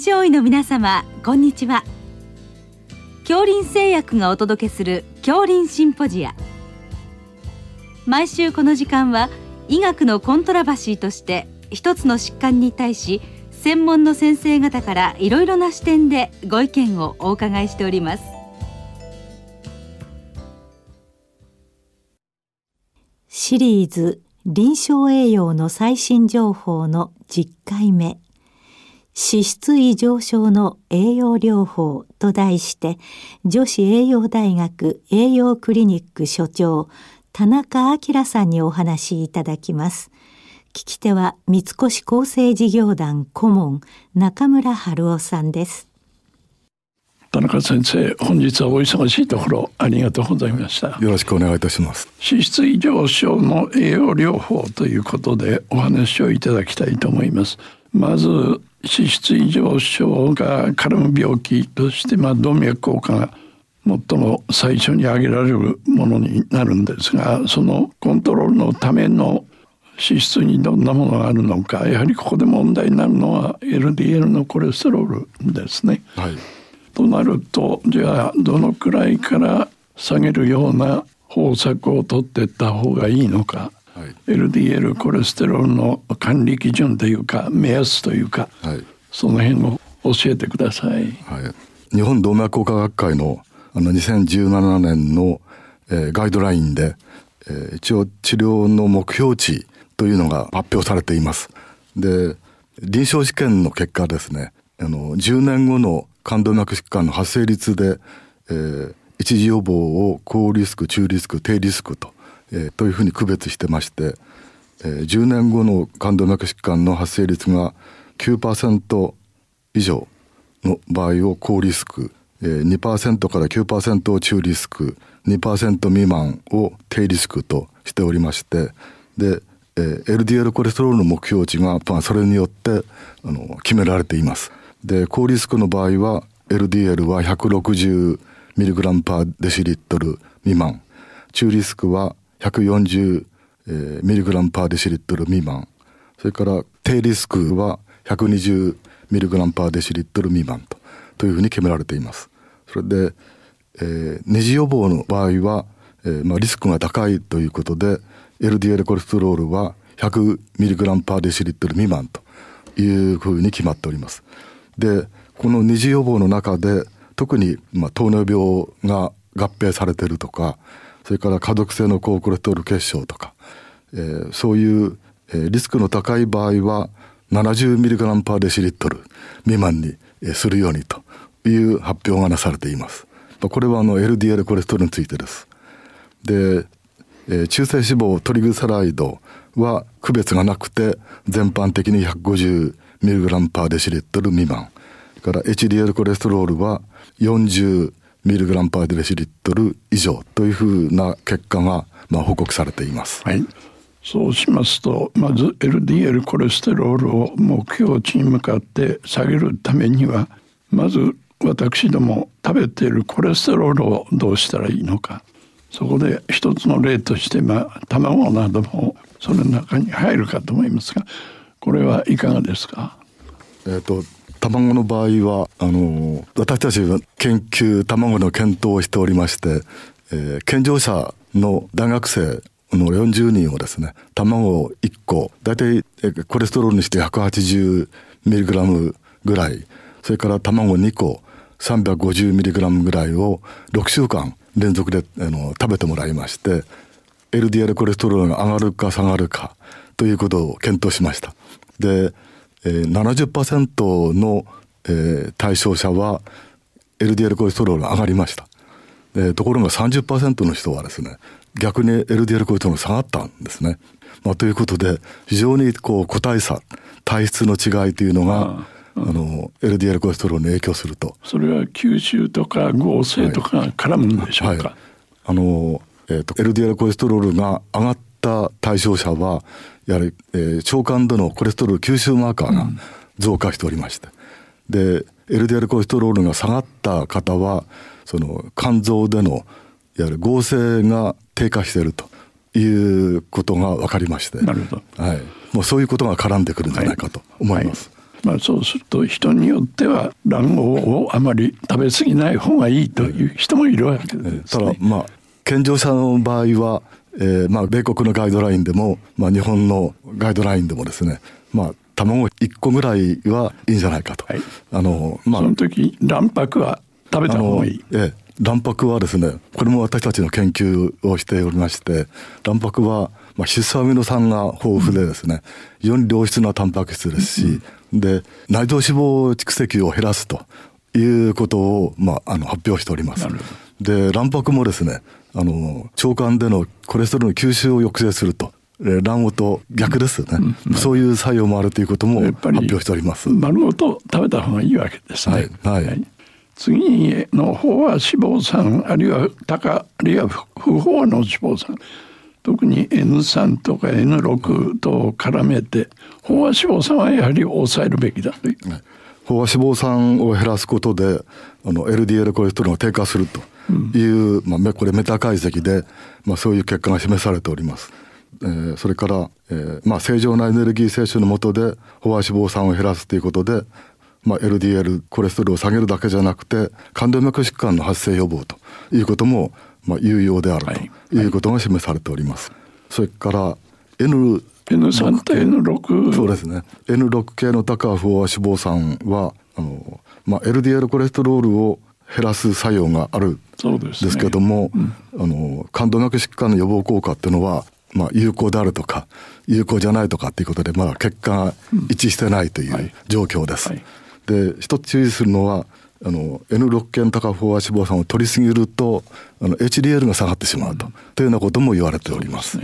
症医の皆様こんにちは。恐林製薬がお届けする恐林シンポジア。毎週この時間は医学のコントラバシーとして一つの疾患に対し専門の先生方からいろいろな視点でご意見をお伺いしております。シリーズ臨床栄養の最新情報の10回目。脂質異常症の栄養療法と題して女子栄養大学栄養クリニック所長田中明さんにお話しいただきます。聞き手は三越厚生事業団顧問中村春夫さんです。田中先生本日はお忙しいところありがとうございました。よろしくお願いいたします。脂質異常症の栄養療法ということでお話をいただきたいと思いますまず脂質異常症が絡む病気として、まあ、動脈硬化が最も最初に挙げられるものになるんですがそのコントロールのための脂質にどんなものがあるのかやはりここで問題になるのは LDL のコレステロールですね。はい、となるとじゃあどのくらいから下げるような方策を取っていった方がいいのか、はい、LDL コレステロールの管理基準というか目安というか、はい、その辺を教えてください。はい、日本動脈硬化学会のあの2017年の、えー、ガイドラインで、えー、一応治療の目標値というのが発表されています。で臨床試験の結果ですねあの10年後の冠動脈疾患の発生率で、えー、一時予防を高リスク中リスク低リスクと、え、というふうに区別してまして、え、10年後の冠動脈疾患の発生率が9%以上の場合を高リスク2%から9%を中リスク2%未満を低リスクとしておりましてで、LDL コレステロールの目標値が、まあ、それによってあの決められています。で高リスクの場合は LDL は 160mg パーデシリットル未満中リスクは 140mg パーデシリットル未満それから低リスクは 120mg パーデシリットル未満とというふうに決められています。それで、えー、ネジ予防の場合は、えーまあ、リスクが高いということで LDL コレステロールは 100mg パーデシリットル未満というふうに決まっております。でこの二次予防の中で特に、まあ、糖尿病が合併されてるとかそれから家族性の高コレステロール血症とか、えー、そういう、えー、リスクの高い場合は 70mg パーデシリットル未満に、えー、するようにという発表がなされています。これはあの LDL コレステロールについてです。で、えー、中性脂肪トリグサライドは区別がなくて全般的に 150mg パーデシリットル未満。から HDL コレステロールは 40mg パーデシリットル以上というふうな結果がまあ報告されています。はい。そうしますとまず LDL コレステロールを目標値に向かって下げるためにはまず私ども食べているコレステロールをどうしたらいいのかそこで一つの例としてまあ卵などもその中に入るかと思いますがこれはいかがですか？えっ、と卵の場合はあの私たちは研究卵の検討をしておりまして、えー、健常者の大学生の40人をですね卵1個大体コレステロールにして 180mg ぐらいそれから卵2個 350mg ぐらいを6週間連続であの食べてもらいまして LDL コレステロールが上がるか下がるかということを検討しました。で、えー、70%の、えー、対象者は LDL コレステロールが上がりました。でところが30%の人はですね逆に LDL コレステロール下がったんですね。まあ、ということで非常にこう個体差体質の違いというのがあの LDL コレステロールに影響すると。それは吸収とか合成とかが絡むんでしょうか、はい。はい、あの、えーと、LDL コレステロールが上がった対象者はやはり、えー、腸管でのコレステロール吸収マーカーが増加しておりまして、うん、で LDL コレステロールが下がった方はその肝臓でのいわゆる合成が低下しているということが分かりまして。なるほど、はい、もうそういうことが絡んでくるんじゃないかと思います。はい。まあ、そうすると人によっては卵黄をあまり食べ過ぎない方がいいという人もいるわけです、ね、ただまあ健常者の場合は、えー、まあ米国のガイドラインでも、まあ、日本のガイドラインでもですねまあ卵1個ぐらいはいいんじゃないかと。はい、あのまあ、その時卵白は食べた方がいい？ええ卵白はですねこれも私たちの研究をしておりまして卵白は、まあ、脂質アミノ酸が豊富でですね、非常に良質なタンパク質ですし、で内臓脂肪蓄積を減らすということを、まあ、あの発表しております。で卵白もですねあの腸管でのコレステロールの吸収を抑制すると。卵黄と逆ですよね、うん、そういう作用もあるということも発表しております。丸ごと食べた方がいいわけですね、はい、はい、次の方は脂肪酸あるいは高あるいは不飽和の脂肪酸。特に N3 とか N6 と絡めて飽和脂肪酸はやはり抑えるべきだという、はい。飽和脂肪酸を減らすことであの LDL コレステロールが低下するという、うん、まあ、これメタ解析で、まあ、そういう結果が示されております。えー、それから、えーまあ、正常なエネルギー摂取のもとで飽和脂肪酸を減らすということで、まあ、LDL コレステロールを下げるだけじゃなくて冠動脈疾患の発生予防ということも、まあ、有用であるということが示されております。はいはい、それから N N3 と N6 そうですね N6 系の高不飽和脂肪酸はあの、まあ、LDL コレステロールを減らす作用があるんですけども、ねうん、あの冠動脈疾患の予防効果っていうのは、まあ、有効であるとか有効じゃないとかっていうことでまだ結果が一致してないという状況です。うんはい。はい、で一つ注意するのはあの N6 系の高不飽和脂肪酸を取りすぎるとあの HDL が下がってしまうと、うん、というようなことも言われております。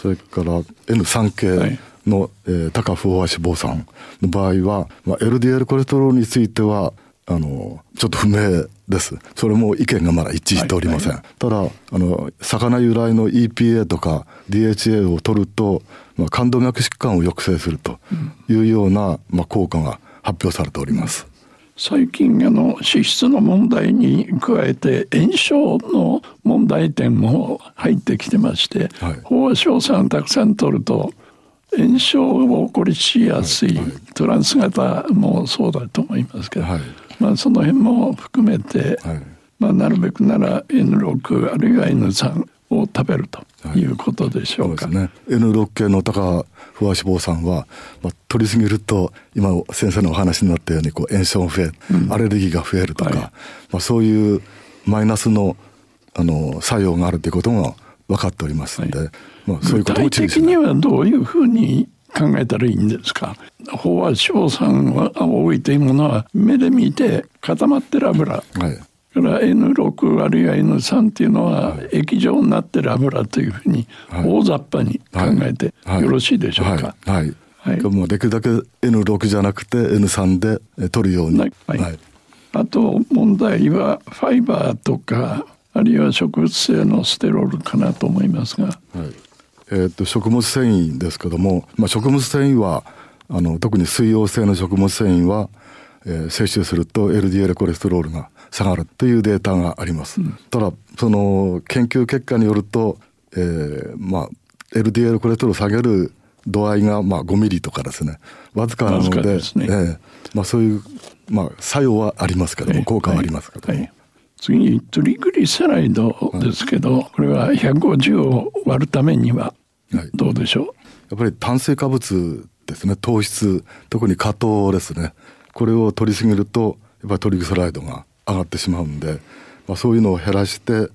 それから N3 系の、はい、えー、高不飽和脂肪酸の場合は、まあ、LDL コレステロールについてはあのちょっと不明です。それも意見がまだ一致しておりません。はいはい、ただあの魚由来の EPA とか DHA を取ると、まあ、冠動脈疾患を抑制するというような、まあ、効果が発表されております。最近あの脂質の問題に加えて炎症の問題点も入ってきてまして、はい、飽和脂肪酸をたくさん取ると炎症を起こりしやすい、はいはい、トランス型もそうだと思いますけど、はい、まあ、その辺も含めて、まあ、なるべくなら N6 あるいは N3 を食べるとい。うことでしょうか。はい、ね、N6 系の高不和脂肪酸は、まあ、取りすぎると今先生のお話になったようにこう炎症が増える、うん、アレルギーが増えるとか、はい、まあ、そういうマイナスのあの作用があるということが分かっておりますので、はい、まあ、そういうことを注意的にはどういうふうに考えたらいいんですか？飽和脂肪酸が多いというものは目で見て固まってる油、はい、から N6 あるいは N3 っていうのは液状になってる油というふうに大雑把に考えてよろしいでしょうか？はい、はい、もうできるだけ N6 じゃなくて N3 で取るように。はい、はい、あと問題はファイバーとかあるいは植物性のステロールかなと思いますが。はいえーと、食物繊維ですけども、まあ、食物繊維はあの特に水溶性の食物繊維は、えー、摂取すると LDL コレステロールが下がるというデータがあります。うん、ただその研究結果によると、えー、まあ LDL コレステロールを下げる度合いがまあ5ミリとかですね。わずかなので、ね。えー、まあ、そういう、まあ、作用はありますけども、効果はありますけども。はいはい次にトリグリセライドですけど、はい、これは150を割るためにはどうでしょう、はい、やっぱり炭水化物ですね。糖質。特に果糖ですね。これを取りすぎるとやっぱりトリグリセライドが上がってしまうんで、まあ、そういうのを減らして、まあ、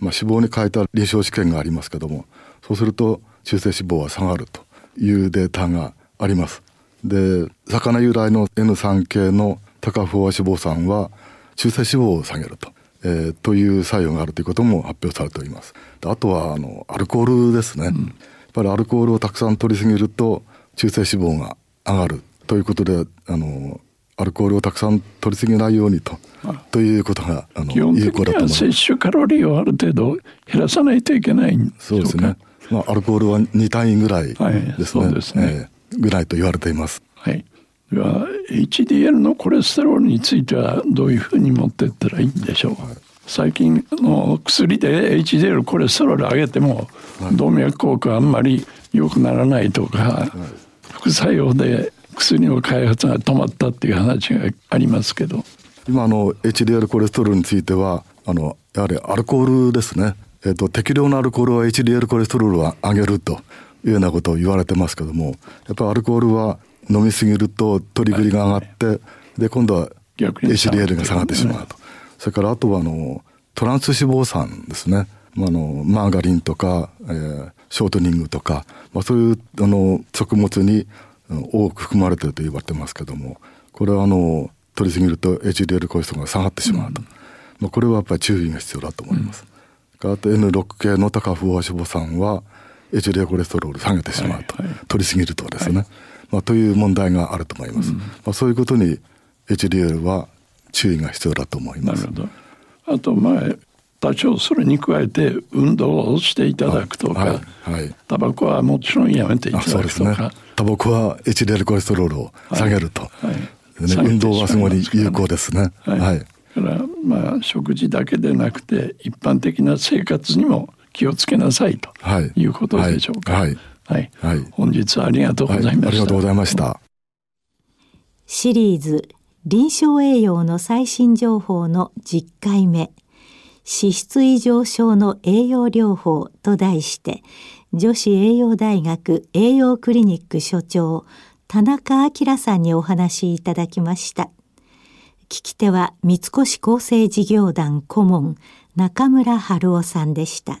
脂肪に変えた臨床試験がありますけどもそうすると中性脂肪は下がるというデータがあります。で魚由来の N3 系の高不飽和脂肪酸は中性脂肪を下げると、えー、という作用があるということも発表されております。あとはあのアルコールですね、うん、やっぱりアルコールをたくさん取りすぎると中性脂肪が上がるということであのアルコールをたくさん取りすぎないようにとということがあの基本的には摂取カロリーをある程度減らさないといけないんそうですね、まあ、アルコールは2単位ぐらいですね,、はいそうですね。えー、ぐらいと言われています。はい。では HDL のコレステロールについてはどういうふうに持っていったらいいんでしょう、はい、最近の薬で HDL コレステロール上げても動脈硬化あんまり良くならないとか、はい、副作用で薬の開発が止まったっていう話がありますけど。今あの HDL コレステロールについてはあのやはりアルコールですね、えーと、適量のアルコールは HDL コレステロールは上げるというようなことを言われてますけどもやっぱりアルコールは飲みすぎると取り繰りが上がって、はい、で今度は HDL が下がってしまうと、それからあとはあのトランス脂肪酸ですね、まあ、あのマーガリンとか、えー、ショートニングとか、まあ、そういうあの食物に多く含まれていると言われてますけどもこれはあの取りすぎると HDL コレステロールが下がってしまうと、うん、まあ、これはやっぱり注意が必要だと思います。うん、あと N6 系の高不飽脂肪酸は HDL コレステロール下げてしまうと、はいはい、取りすぎるとですね、はい、まあ、という問題があると思います。うん、まあ、そういうことに HDL は注意が必要だと思います。あとまあ多少それに加えて運動をしていただくとか、はいはい、タバコはもちろんやめていただくとか、ね、タバコは HDL コレステロールを下げると、はい。はいね、運動はすごい有効ですね。はい、はい、からまあ食事だけでなくて一般的な生活にも気をつけなさいとい。うことでしょうか。はい、はい、はい、本日はありがとうございました。ありがとうございました。シリーズ臨床栄養の最新情報の10回目。脂質異常症の栄養療法と題して女子栄養大学栄養クリニック所長田中明さんにお話いただきました。聞き手は三越厚生事業団顧問中村春夫さんでした